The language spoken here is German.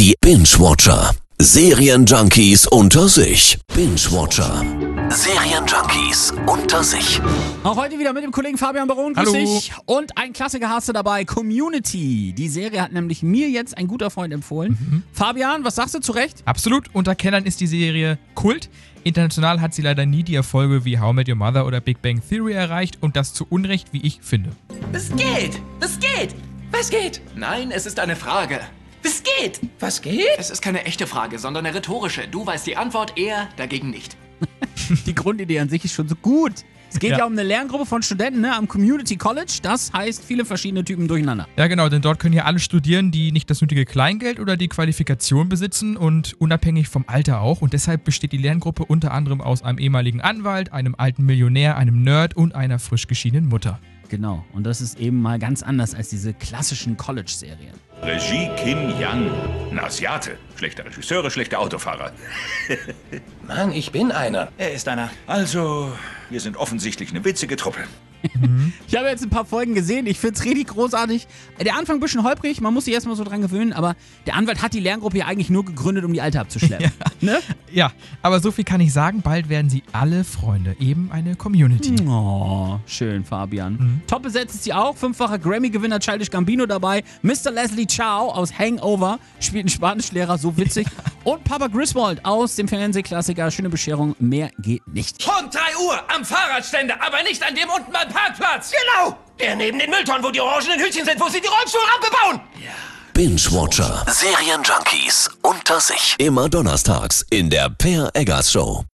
Die Binge-Watcher. Serienjunkies unter sich. Binge-Watcher. Serienjunkies unter sich. Auch heute wieder mit dem Kollegen Fabian Baron, grüß Hallo. dich. Und ein Klassiker hast du dabei, Community. Die Serie hat nämlich mir jetzt ein guter Freund empfohlen. Mhm. Fabian, was sagst du zu Recht? Absolut, unter Kennern ist die Serie Kult. International hat sie leider nie die Erfolge wie How I Met Your Mother oder Big Bang Theory erreicht und das zu Unrecht, wie ich finde. Es geht! Es geht! Was geht? Nein, es ist eine Frage. Es geht! Was geht? Es ist keine echte Frage, sondern eine rhetorische. Du weißt die Antwort, er dagegen nicht. Die Grundidee an sich ist schon so gut. Es geht ja, Ja. um eine Lerngruppe von Studenten ne, am Community College. Das heißt, viele verschiedene Typen durcheinander. Ja genau, denn dort können ja alle studieren, die nicht das nötige Kleingeld oder die Qualifikation besitzen und unabhängig vom Alter auch. Und deshalb besteht die Lerngruppe unter anderem aus einem ehemaligen Anwalt, einem alten Millionär, einem Nerd und einer frisch geschiedenen Mutter. Genau. Und das ist eben mal ganz anders als diese klassischen College-Serien. Regie Kim Yang. Ein Asiate. Schlechte Regisseure, schlechte Autofahrer. Mann, ich bin einer. Er ist einer. Also, wir sind offensichtlich eine witzige Truppe. Ich habe jetzt ein paar Folgen gesehen. Ich finde es richtig großartig. Der Anfang ein bisschen holprig, man muss sich erstmal so dran gewöhnen, aber der Anwalt hat die Lerngruppe ja eigentlich nur gegründet, um die Alte abzuschleppen. Ne? Ja, aber so viel kann ich sagen, bald werden sie alle Freunde, eben eine Community. Oh, schön, Fabian. Top besetzt ist sie auch. Fünffacher Grammy-Gewinner Childish Gambino dabei. Mr. Leslie Chow aus Hangover spielt einen Spanischlehrer, so witzig. Und Papa Griswold aus dem Fernsehklassiker Schöne Bescherung. Mehr geht nicht. Punkt 3 Uhr am Fahrradständer, aber nicht an dem unten beim Parkplatz. Genau! Der neben den Mülltonnen, wo die orangenen Hütchen sind, wo sie die Rollstuhlrampe bauen. Binge-Watcher. Serienjunkies unter sich. Immer donnerstags in der Per Eggers Show.